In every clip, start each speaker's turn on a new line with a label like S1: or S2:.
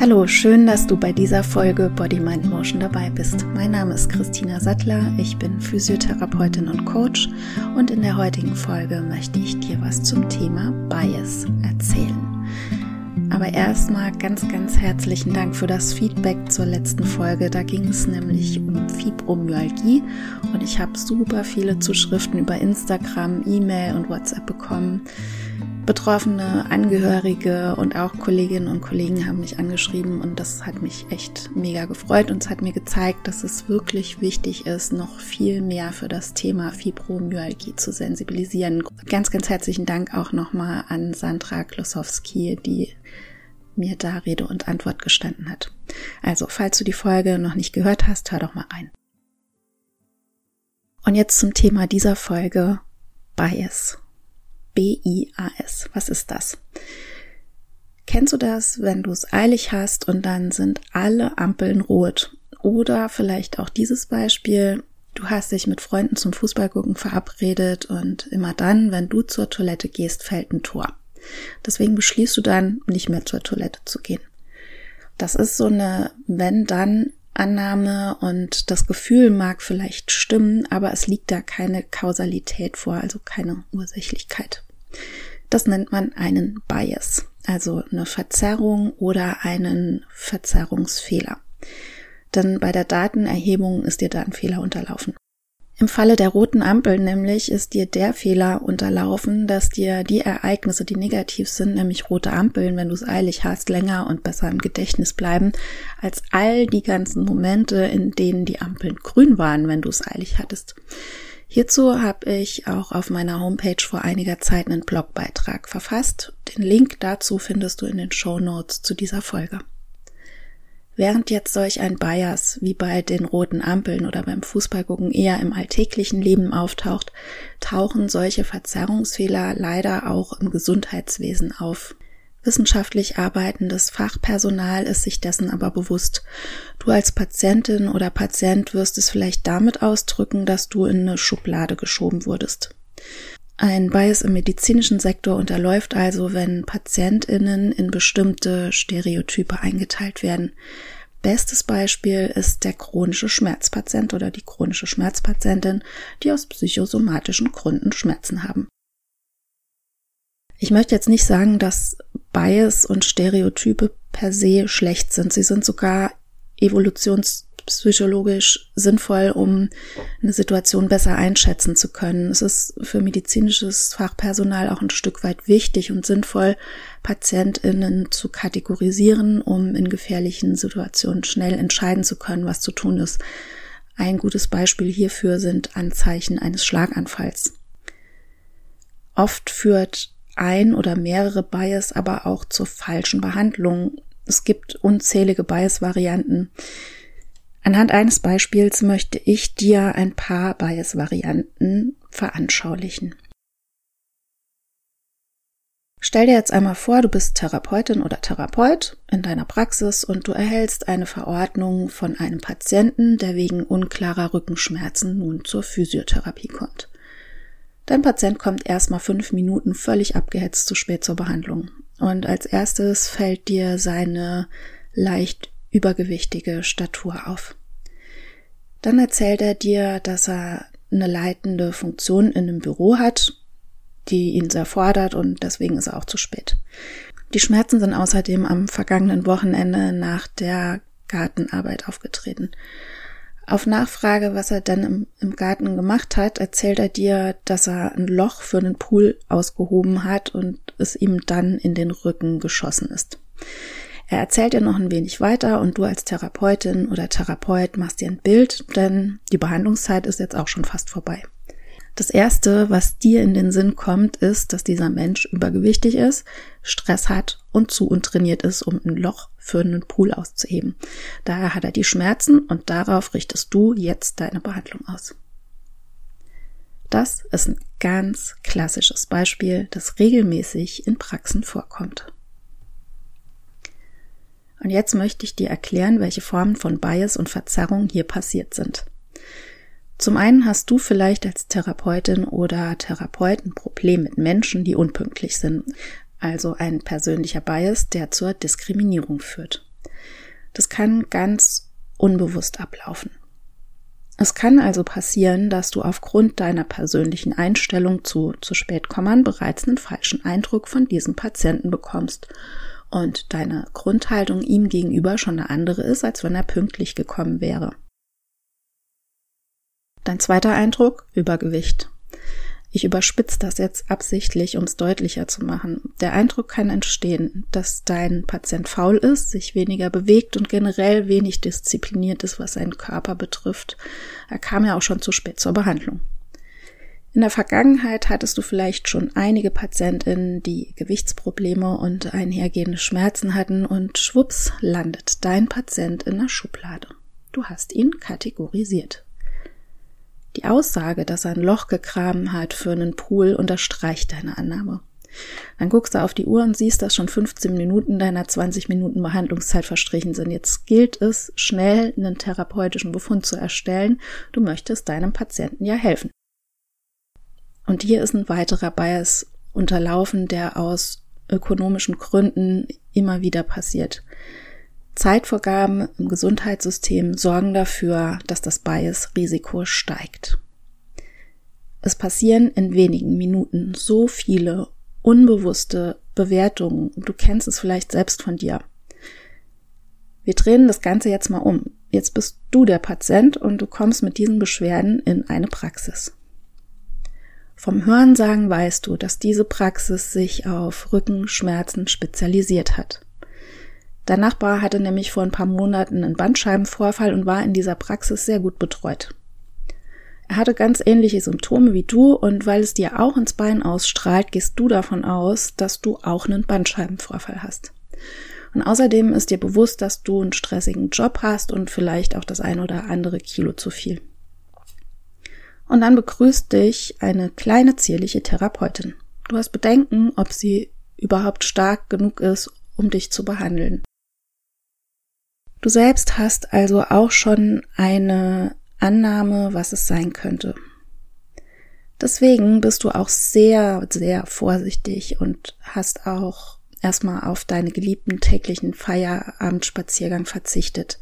S1: Hallo, schön, dass du bei dieser Folge Body Mind Motion dabei bist. Mein Name ist Christina Sattler, ich bin Physiotherapeutin und Coach und in der heutigen Folge möchte ich dir was zum Thema Bias erzählen. Aber erstmal ganz, ganz herzlichen Dank für das Feedback zur letzten Folge. Da ging es nämlich um Fibromyalgie und ich habe super viele Zuschriften über Instagram, E-Mail und WhatsApp bekommen. Betroffene Angehörige und auch Kolleginnen und Kollegen haben mich angeschrieben und das hat mich echt mega gefreut und es hat mir gezeigt, dass es wirklich wichtig ist, noch viel mehr für das Thema Fibromyalgie zu sensibilisieren. Ganz, ganz herzlichen Dank auch nochmal an Sandra Klosowski, die mir da Rede und Antwort gestanden hat. Also, falls du die Folge noch nicht gehört hast, hör doch mal rein. Und jetzt zum Thema dieser Folge Bias. B-I-A-S. Was ist das? Kennst du das, wenn du es eilig hast und dann sind alle Ampeln rot? Oder vielleicht auch dieses Beispiel, du hast dich mit Freunden zum Fußballgucken verabredet und immer dann, wenn du zur Toilette gehst, fällt ein Tor. Deswegen beschließt du dann, nicht mehr zur Toilette zu gehen. Das ist so eine wenn-dann Annahme und das Gefühl mag vielleicht stimmen, aber es liegt da keine Kausalität vor, also keine Ursächlichkeit. Das nennt man einen Bias, also eine Verzerrung oder einen Verzerrungsfehler. Denn bei der Datenerhebung ist dir da ein Fehler unterlaufen. Im Falle der roten Ampel nämlich ist dir der Fehler unterlaufen, dass dir die Ereignisse, die negativ sind, nämlich rote Ampeln, wenn du es eilig hast, länger und besser im Gedächtnis bleiben, als all die ganzen Momente, in denen die Ampeln grün waren, wenn du es eilig hattest. Hierzu habe ich auch auf meiner Homepage vor einiger Zeit einen Blogbeitrag verfasst. Den Link dazu findest du in den Show Notes zu dieser Folge. Während jetzt solch ein Bias wie bei den roten Ampeln oder beim Fußballgucken eher im alltäglichen Leben auftaucht, tauchen solche Verzerrungsfehler leider auch im Gesundheitswesen auf. Wissenschaftlich arbeitendes Fachpersonal ist sich dessen aber bewusst. Du als Patientin oder Patient wirst es vielleicht damit ausdrücken, dass du in eine Schublade geschoben wurdest. Ein Bias im medizinischen Sektor unterläuft also, wenn Patientinnen in bestimmte Stereotype eingeteilt werden. Bestes Beispiel ist der chronische Schmerzpatient oder die chronische Schmerzpatientin, die aus psychosomatischen Gründen Schmerzen haben. Ich möchte jetzt nicht sagen, dass Bias und Stereotype per se schlecht sind. Sie sind sogar evolutionspsychologisch sinnvoll, um eine Situation besser einschätzen zu können. Es ist für medizinisches Fachpersonal auch ein Stück weit wichtig und sinnvoll, Patientinnen zu kategorisieren, um in gefährlichen Situationen schnell entscheiden zu können, was zu tun ist. Ein gutes Beispiel hierfür sind Anzeichen eines Schlaganfalls. Oft führt ein oder mehrere Bias aber auch zur falschen Behandlung. Es gibt unzählige Bias-Varianten. Anhand eines Beispiels möchte ich dir ein paar Bias-Varianten veranschaulichen. Stell dir jetzt einmal vor, du bist Therapeutin oder Therapeut in deiner Praxis und du erhältst eine Verordnung von einem Patienten, der wegen unklarer Rückenschmerzen nun zur Physiotherapie kommt. Dein Patient kommt erstmal fünf Minuten völlig abgehetzt zu spät zur Behandlung. Und als erstes fällt dir seine leicht übergewichtige Statur auf. Dann erzählt er dir, dass er eine leitende Funktion in einem Büro hat, die ihn sehr fordert und deswegen ist er auch zu spät. Die Schmerzen sind außerdem am vergangenen Wochenende nach der Gartenarbeit aufgetreten. Auf Nachfrage, was er denn im, im, Garten gemacht hat, erzählt er dir, dass er ein Loch für einen Pool ausgehoben hat und es ihm dann in den Rücken geschossen ist. Er erzählt dir noch ein wenig weiter und du als Therapeutin oder Therapeut machst dir ein Bild, denn die Behandlungszeit ist jetzt auch schon fast vorbei. Das erste, was dir in den Sinn kommt, ist, dass dieser Mensch übergewichtig ist, Stress hat und zu untrainiert ist, um ein Loch für einen Pool auszuheben. Daher hat er die Schmerzen und darauf richtest du jetzt deine Behandlung aus. Das ist ein ganz klassisches Beispiel, das regelmäßig in Praxen vorkommt. Und jetzt möchte ich dir erklären, welche Formen von Bias und Verzerrung hier passiert sind. Zum einen hast du vielleicht als Therapeutin oder Therapeut ein Problem mit Menschen, die unpünktlich sind, also ein persönlicher Bias, der zur Diskriminierung führt. Das kann ganz unbewusst ablaufen. Es kann also passieren, dass du aufgrund deiner persönlichen Einstellung zu zu spät kommen bereits einen falschen Eindruck von diesem Patienten bekommst und deine Grundhaltung ihm gegenüber schon eine andere ist, als wenn er pünktlich gekommen wäre. Dein zweiter Eindruck Übergewicht. Ich überspitze das jetzt absichtlich, um es deutlicher zu machen. Der Eindruck kann entstehen, dass dein Patient faul ist, sich weniger bewegt und generell wenig diszipliniert ist, was seinen Körper betrifft. Er kam ja auch schon zu spät zur Behandlung. In der Vergangenheit hattest du vielleicht schon einige Patientinnen, die Gewichtsprobleme und einhergehende Schmerzen hatten und schwupps landet dein Patient in der Schublade. Du hast ihn kategorisiert. Die Aussage, dass er ein Loch gegraben hat für einen Pool, unterstreicht deine Annahme. Dann guckst du auf die Uhr und siehst, dass schon 15 Minuten deiner 20 Minuten Behandlungszeit verstrichen sind. Jetzt gilt es, schnell einen therapeutischen Befund zu erstellen. Du möchtest deinem Patienten ja helfen. Und hier ist ein weiterer Bias unterlaufen, der aus ökonomischen Gründen immer wieder passiert. Zeitvorgaben im Gesundheitssystem sorgen dafür, dass das Bias-Risiko steigt. Es passieren in wenigen Minuten so viele unbewusste Bewertungen. Du kennst es vielleicht selbst von dir. Wir drehen das Ganze jetzt mal um. Jetzt bist du der Patient und du kommst mit diesen Beschwerden in eine Praxis. Vom Hörensagen weißt du, dass diese Praxis sich auf Rückenschmerzen spezialisiert hat. Dein Nachbar hatte nämlich vor ein paar Monaten einen Bandscheibenvorfall und war in dieser Praxis sehr gut betreut. Er hatte ganz ähnliche Symptome wie du und weil es dir auch ins Bein ausstrahlt, gehst du davon aus, dass du auch einen Bandscheibenvorfall hast. Und außerdem ist dir bewusst, dass du einen stressigen Job hast und vielleicht auch das ein oder andere Kilo zu viel. Und dann begrüßt dich eine kleine zierliche Therapeutin. Du hast Bedenken, ob sie überhaupt stark genug ist, um dich zu behandeln. Du selbst hast also auch schon eine Annahme, was es sein könnte. Deswegen bist du auch sehr, sehr vorsichtig und hast auch erstmal auf deine geliebten täglichen Feierabendspaziergang verzichtet.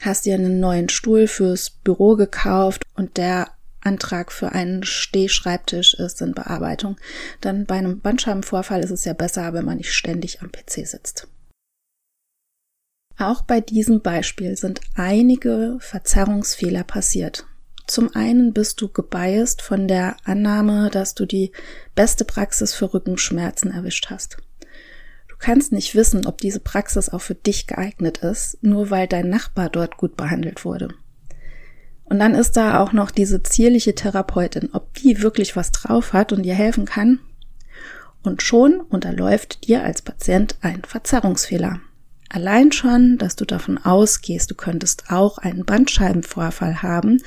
S1: Hast dir einen neuen Stuhl fürs Büro gekauft und der Antrag für einen Stehschreibtisch ist in Bearbeitung. Denn bei einem Bandscheibenvorfall ist es ja besser, wenn man nicht ständig am PC sitzt. Auch bei diesem Beispiel sind einige Verzerrungsfehler passiert. Zum einen bist du gebiased von der Annahme, dass du die beste Praxis für Rückenschmerzen erwischt hast. Du kannst nicht wissen, ob diese Praxis auch für dich geeignet ist, nur weil dein Nachbar dort gut behandelt wurde. Und dann ist da auch noch diese zierliche Therapeutin, ob die wirklich was drauf hat und dir helfen kann. Und schon unterläuft dir als Patient ein Verzerrungsfehler. Allein schon, dass du davon ausgehst, du könntest auch einen Bandscheibenvorfall haben,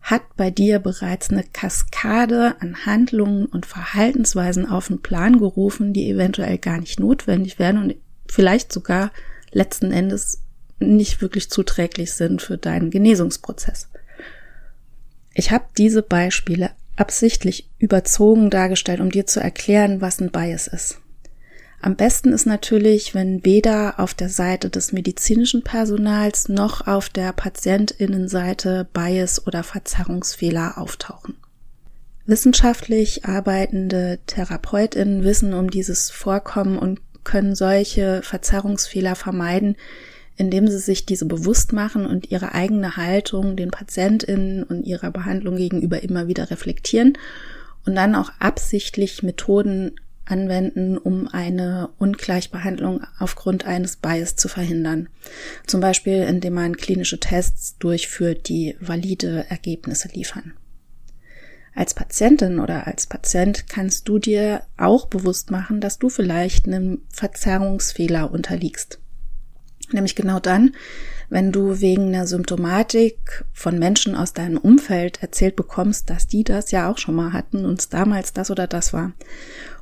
S1: hat bei dir bereits eine Kaskade an Handlungen und Verhaltensweisen auf den Plan gerufen, die eventuell gar nicht notwendig wären und vielleicht sogar letzten Endes nicht wirklich zuträglich sind für deinen Genesungsprozess. Ich habe diese Beispiele absichtlich überzogen dargestellt, um dir zu erklären, was ein Bias ist. Am besten ist natürlich, wenn weder auf der Seite des medizinischen Personals noch auf der Patientinnenseite Bias oder Verzerrungsfehler auftauchen. Wissenschaftlich arbeitende Therapeutinnen wissen um dieses Vorkommen und können solche Verzerrungsfehler vermeiden, indem sie sich diese bewusst machen und ihre eigene Haltung den Patientinnen und ihrer Behandlung gegenüber immer wieder reflektieren und dann auch absichtlich Methoden anwenden, um eine Ungleichbehandlung aufgrund eines Bias zu verhindern. Zum Beispiel, indem man klinische Tests durchführt, die valide Ergebnisse liefern. Als Patientin oder als Patient kannst du dir auch bewusst machen, dass du vielleicht einem Verzerrungsfehler unterliegst. Nämlich genau dann, wenn du wegen einer Symptomatik von Menschen aus deinem Umfeld erzählt bekommst, dass die das ja auch schon mal hatten und damals das oder das war.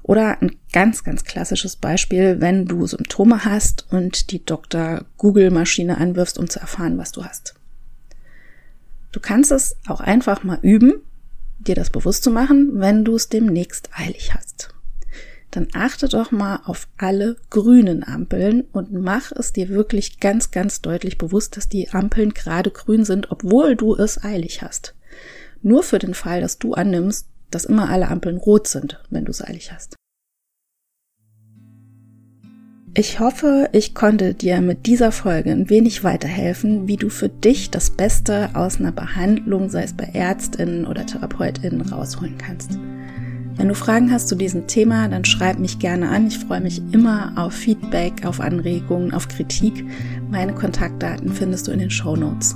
S1: Oder ein ganz, ganz klassisches Beispiel, wenn du Symptome hast und die Dr. Google-Maschine anwirfst, um zu erfahren, was du hast. Du kannst es auch einfach mal üben, dir das bewusst zu machen, wenn du es demnächst eilig hast. dann achte doch mal auf alle grünen Ampeln und mach es dir wirklich ganz, ganz deutlich bewusst, dass die Ampeln gerade grün sind, obwohl du es eilig hast. Nur für den Fall, dass du annimmst, dass immer alle Ampeln rot sind, wenn du es eilig hast. Ich hoffe, ich konnte dir mit dieser Folge ein wenig weiterhelfen, wie du für dich das Beste aus einer Behandlung, sei es bei Ärztinnen oder Therapeutinnen, rausholen kannst. Wenn du Fragen hast zu diesem Thema, dann schreib mich gerne an. Ich freue mich immer auf Feedback, auf Anregungen, auf Kritik. Meine Kontaktdaten findest du in den Show Notes.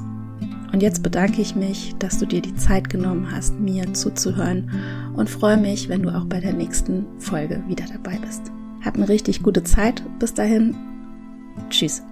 S1: Und jetzt bedanke ich mich, dass du dir die Zeit genommen hast, mir zuzuhören und freue mich, wenn du auch bei der nächsten Folge wieder dabei bist. Hab eine richtig gute Zeit. Bis dahin. Tschüss.